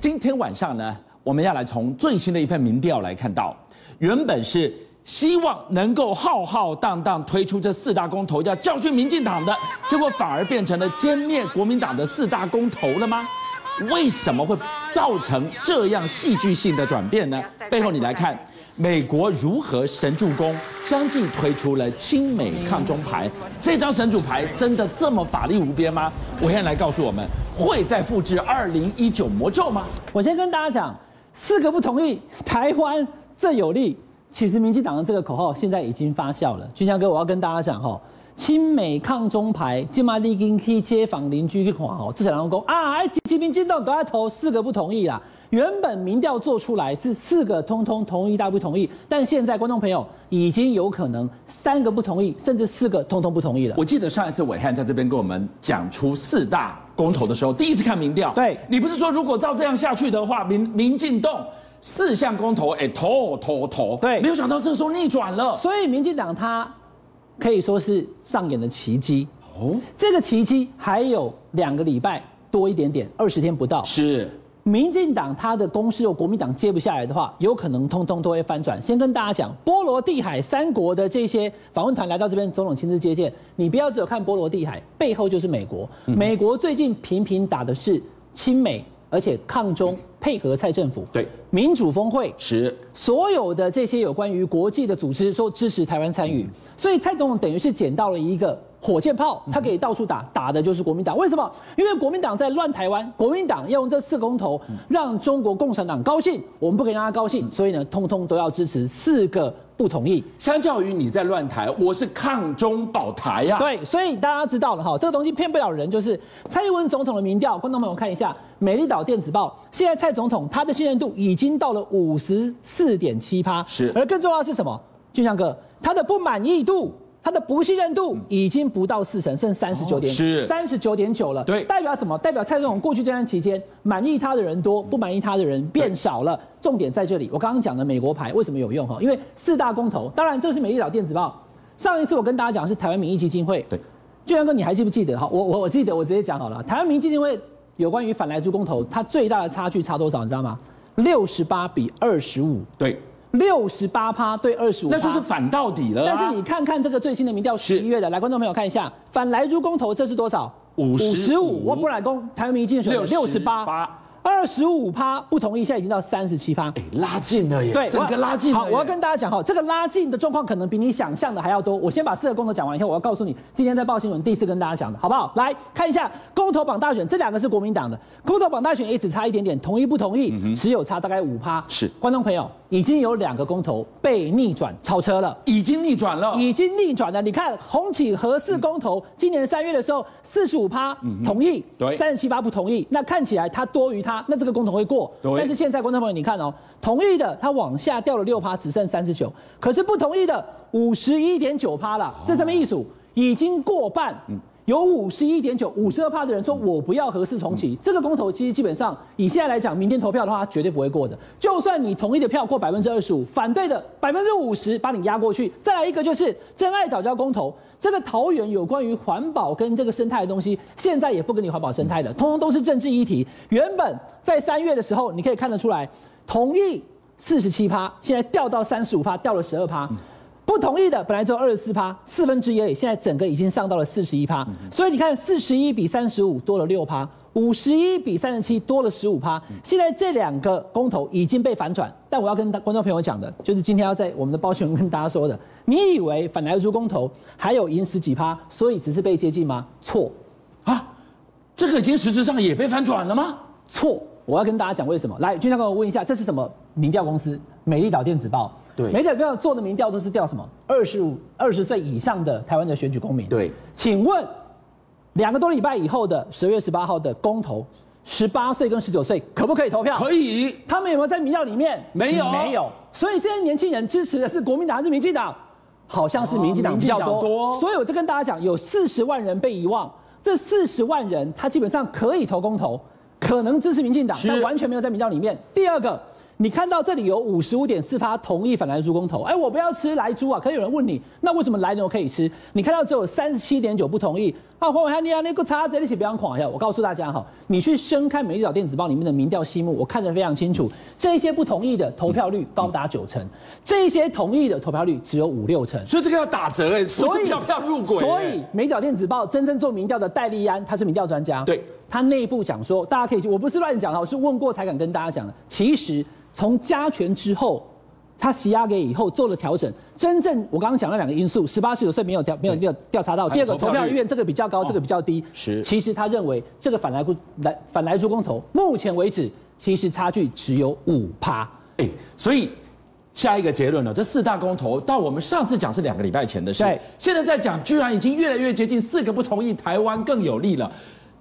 今天晚上呢，我们要来从最新的一份民调来看到，原本是希望能够浩浩荡荡推出这四大公投要教训民进党的，结果反而变成了歼灭国民党的四大公投了吗？为什么会造成这样戏剧性的转变呢？背后你来看，美国如何神助攻，相继推出了亲美抗中牌，这张神主牌真的这么法力无边吗？我现在来告诉我们，会再复制二零一九魔咒吗？我先跟大家讲，四个不同意，台湾最有利。其实民进党的这个口号现在已经发酵了。俊相哥，我要跟大家讲哈。亲美抗中牌，金马利金可以街坊邻居去看哦，至少能够啊，哎，几期民进党都在投四个不同意啦。原本民调做出来是四个通通同意，大不同意，但现在观众朋友已经有可能三个不同意，甚至四个通通不同意了。我记得上一次伟汉在这边跟我们讲出四大公投的时候，第一次看民调，对，你不是说如果照这样下去的话，民民进动四项公投，哎，投投投，对，没有想到这个时候逆转了，所以民进党他。可以说是上演了奇迹。哦，这个奇迹还有两个礼拜多一点点，二十天不到。是，民进党他的攻势，如果国民党接不下来的话，有可能通通都会翻转。先跟大家讲，波罗的海三国的这些访问团来到这边，总统亲自接见。你不要只有看波罗的海，背后就是美国。美国最近频频打的是亲美。而且抗中配合蔡政府，对。民主峰会是。所有的这些有关于国际的组织说支持台湾参与，所以蔡总统等于是捡到了一个火箭炮，他可以到处打，打的就是国民党。为什么？因为国民党在乱台湾，国民党要用这四公投让中国共产党高兴，我们不可以让他高兴，所以呢，通通都要支持四个。不同意，相较于你在乱台，我是抗中保台呀、啊。对，所以大家知道了哈，这个东西骗不了人，就是蔡英文总统的民调，观众朋友看一下，美丽岛电子报，现在蔡总统他的信任度已经到了五十四点七趴，是，而更重要的是什么？俊相哥，他的不满意度。他的不信任度已经不到四成，剩三十九点，是三十九点九了。对，代表什么？代表蔡总统过去这段期间满意他的人多，不满意他的人变少了。重点在这里，我刚刚讲的美国牌为什么有用哈？因为四大公投，当然这是美丽岛电子报。上一次我跟大家讲是台湾民意基金会。对，俊相哥你还记不记得？哈，我我我记得，我直接讲好了。台湾民意基金会有关于反来猪公投，它最大的差距差多少？你知道吗？六十八比二十五。对。六十八趴对二十五，那就是反到底了。但是你看看这个最新的民调，十一月的，来，观众朋友看一下，反莱猪公投这是多少？五十五。我不来攻，台湾民意基金会六十八。二十五趴不同意，现在已经到三十七趴，哎，拉近了耶！对，整个拉近了。好，我要跟大家讲哈，这个拉近的状况可能比你想象的还要多。我先把四个公投讲完以后，我要告诉你，今天在报新闻第一次跟大家讲的，好不好？来看一下公投榜大选，这两个是国民党的公投榜大选，也只差一点点，同意不同意，只有差大概五趴。是，观众朋友，已经有两个公投被逆转超车了，已经逆转了，已经逆转了。你看红起和四公投，今年三月的时候，四十五趴同意，对，三十七趴不同意，那看起来它多于它，那这个公投会。过，但是现在观众朋友，你看哦，同意的它往下掉了六趴，只剩三十九，可是不同意的五十一点九趴了，这上面一数？已经过半，有五十一点九、五十二趴的人说我不要核四重启，这个公投其实基本上以现在来讲，明天投票的话，它绝对不会过的。就算你同意的票过百分之二十五，反对的百分之五十把你压过去。再来一个就是真爱早教公投。这个桃园有关于环保跟这个生态的东西，现在也不跟你环保生态了，通通都是政治议题。原本在三月的时候，你可以看得出来，同意四十七趴，现在掉到三十五趴，掉了十二趴。不同意的本来只有二十四趴，四分之一而已，现在整个已经上到了四十一趴。所以你看，四十一比三十五多了六趴。五十一比三十七多了十五趴，现在这两个公投已经被反转，但我要跟观众朋友讲的，就是今天要在我们的报新闻跟大家说的，你以为反来猪公投还有赢十几趴，所以只是被接近吗？错，啊，这个已经实质上也被反转了吗？错，我要跟大家讲为什么。来，俊相跟我问一下，这是什么民调公司？美丽岛电子报。对，美丽岛做的民调都是调什么？二十五、二十岁以上的台湾的选举公民。对，请问。两个多礼拜以后的十月十八号的公投，十八岁跟十九岁可不可以投票？可以。他们有没有在民调里面？没有，没有。所以这些年轻人支持的是国民党还是民进党？好像是民进党比较多。多。所以我就跟大家讲，有四十万人被遗忘。这四十万人，他基本上可以投公投，可能支持民进党，但完全没有在民调里面。第二个。你看到这里有五十五点四趴同意反莱猪公投，哎，我不要吃莱猪啊！可以有人问你，那为什么莱牛可以吃？你看到只有三十七点九不同意，啊，黄伟汉，你啊，那个叉子你起不要狂一下。我告诉大家哈，你去深看《美丽岛电子报》里面的民调细目，我看得非常清楚。这些不同意的投票率高达九成，这些同意的投票率只有五六成。所以这个要打折哎，所以票票入轨。所以《美丽岛电子报》真正做民调的戴利安，他是民调专家，对，他内部讲说，大家可以去，我不是乱讲的，我是问过才敢跟大家讲的。其实从加权之后。他洗压给以后做了调整，真正我刚刚讲了两个因素，十八十九岁没有调没有没有调查到。第二个投票意愿这个比较高，这个比较低。是，其实他认为这个反莱猪来反来猪公投，目前为止其实差距只有五趴。哎，所以下一个结论了，这四大公投到我们上次讲是两个礼拜前的事，对，现在在讲，居然已经越来越接近四个不同意，台湾更有利了。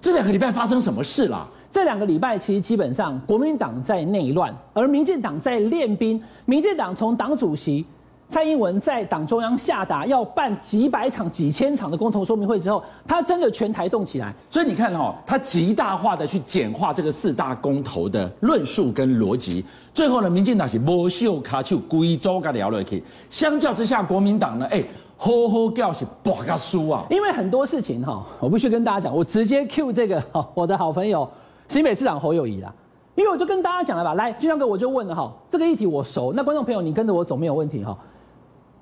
这两个礼拜发生什么事了？这两个礼拜其实基本上国民党在内乱，而民进党在练兵。民进党从党主席蔡英文在党中央下达要办几百场、几千场的公投说明会之后，他真的全台动起来。所以你看哈、哦，他极大化的去简化这个四大公投的论述跟逻辑。最后呢，民进党是无秀卡丘贵州噶聊了去。相较之下，国民党呢，哎，好好叫是博个输啊。因为很多事情哈，我必须跟大家讲，我直接 Q 这个我的好朋友。新北市长侯友谊啦，因为我就跟大家讲了吧，来，俊相哥我就问了哈，这个议题我熟，那观众朋友你跟着我走没有问题哈。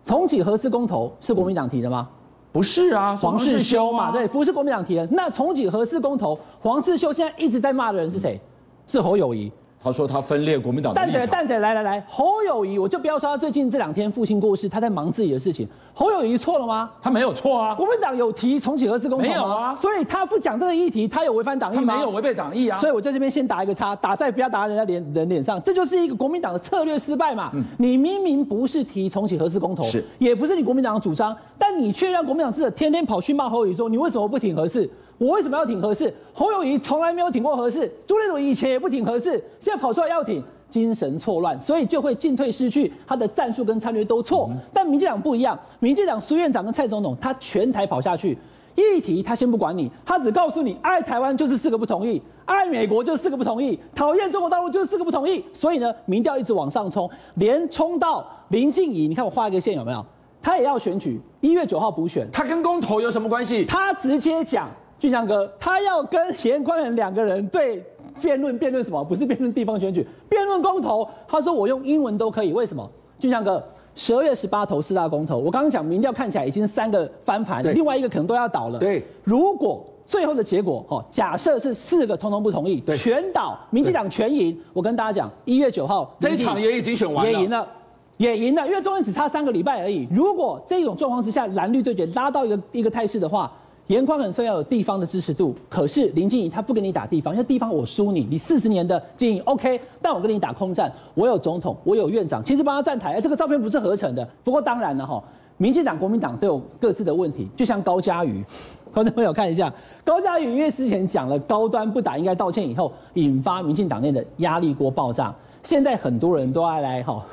重启核四公投是国民党提的吗？不是啊，黄世修嘛，对，不是国民党提的。那重启核四公投，黄世修现在一直在骂的人是谁？是侯友宜。他说他分裂国民党。蛋仔蛋仔来来来，侯友谊，我就不要说他最近这两天父亲过世，他在忙自己的事情。侯友谊错了吗？他没有错啊。国民党有提重启核四公投吗？没有啊。所以他不讲这个议题，他有违反党意吗？他没有违背党意啊。所以我在这边先打一个叉，打在不要打人家脸人脸上，这就是一个国民党的策略失败嘛。嗯。你明明不是提重启核四公投，是，也不是你国民党的主张，但你却让国民党记者天天跑去骂侯友宜说，你为什么不挺核四？我为什么要挺合适？侯友谊从来没有挺过合适，朱立伦以前也不挺合适，现在跑出来要挺，精神错乱，所以就会进退失据，他的战术跟策略都错。嗯、但民进党不一样，民进党苏院长跟蔡总统他全台跑下去，议题他先不管你，他只告诉你爱台湾就是四个不同意，爱美国就是四个不同意，讨厌中国大陆就是四个不同意。所以呢，民调一直往上冲，连冲到林静怡，你看我画一个线有没有？他也要选举，一月九号补选，他跟公投有什么关系？他直接讲。俊相哥，他要跟颜宽仁两个人对辩论，辩论什么？不是辩论地方选举，辩论公投。他说我用英文都可以，为什么？俊相哥，十二月十八投四大公投，我刚刚讲民调看起来已经三个翻盘，另外一个可能都要倒了。对，如果最后的结果，哦，假设是四个通通不同意，全倒，民进党全赢。我跟大家讲，一月九号这一场也已经选完了，也赢了，也赢了，因为中间只差三个礼拜而已。如果这种状况之下，蓝绿对决拉到一个一个态势的话。严宽很虽然要有地方的支持度，可是林静怡他不跟你打地方，因为地方我输你，你四十年的经营 OK，但我跟你打空战，我有总统，我有院长，其实帮他站台，哎，这个照片不是合成的。不过当然了哈，民进党、国民党都有各自的问题，就像高嘉瑜，观众朋友看一下，高嘉瑜因为之前讲了高端不打应该道歉以后，引发民进党内的压力锅爆炸，现在很多人都爱来哈。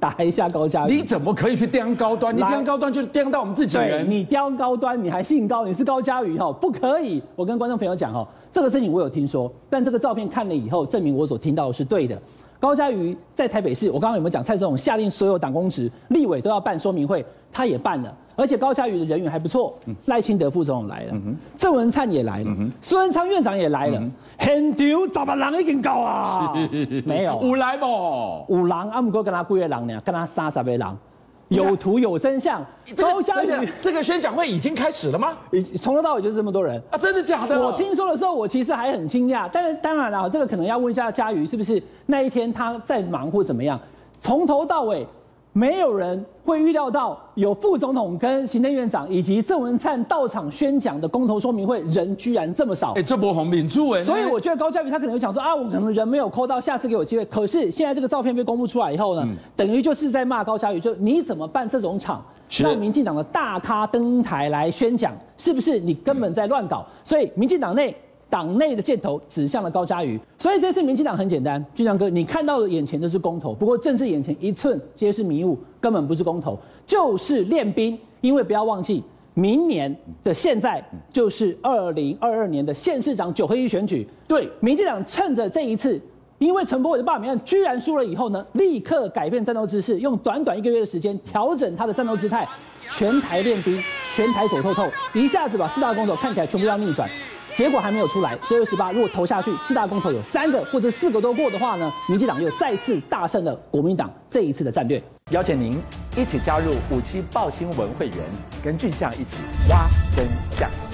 打一下高嘉瑜，你怎么可以去刁高端？你刁高端就是刁到我们自己人。你刁高端，你还姓高，你是高嘉瑜哈，不可以。我跟观众朋友讲哈，这个事情我有听说，但这个照片看了以后，证明我所听到的是对的。高嘉瑜在台北市，我刚刚有没有讲？蔡总统下令所有党公职、立委都要办说明会，他也办了。而且高嘉瑜的人缘还不错，赖清德副总统来了，郑文灿也来了，苏文昌院长也来了，很丢，咋把狼已经够啊？没有，五来不？五狼啊，不过跟他几个人呢？跟他三十个人，有图有真相。高嘉瑜这个宣讲会已经开始了吗？已从头到尾就是这么多人啊？真的假的？我听说的时候，我其实还很惊讶。但是当然了，这个可能要问一下嘉瑜，是不是那一天他在忙或怎么样？从头到尾。没有人会预料到有副总统跟行政院长以及郑文灿到场宣讲的公投说明会人居然这么少。哎，这波红敏珠哎，所以我觉得高嘉瑜他可能会想说啊，我可能人没有扣到，下次给我机会。可是现在这个照片被公布出来以后呢，嗯、等于就是在骂高嘉瑜，就你怎么办这种场，让民进党的大咖登台来宣讲，是不是你根本在乱搞？所以民进党内。党内的箭头指向了高嘉瑜，所以这次民进党很简单，俊相哥，你看到的眼前的是公投，不过政治眼前一寸皆是迷雾，根本不是公投，就是练兵。因为不要忘记，明年的现在就是二零二二年的县市长九合一选举。对，民进党趁着这一次因为陈柏伟的罢免案居然输了以后呢，立刻改变战斗姿势，用短短一个月的时间调整他的战斗姿态，全台练兵，全台走透透，一下子把四大公投看起来全部要逆转。结果还没有出来，十二月十八如果投下去，四大公投有三个或者四个都过的话呢，民进党又再次大胜了国民党这一次的战略。邀请您一起加入五七报新闻会员，跟俊相一起挖真相。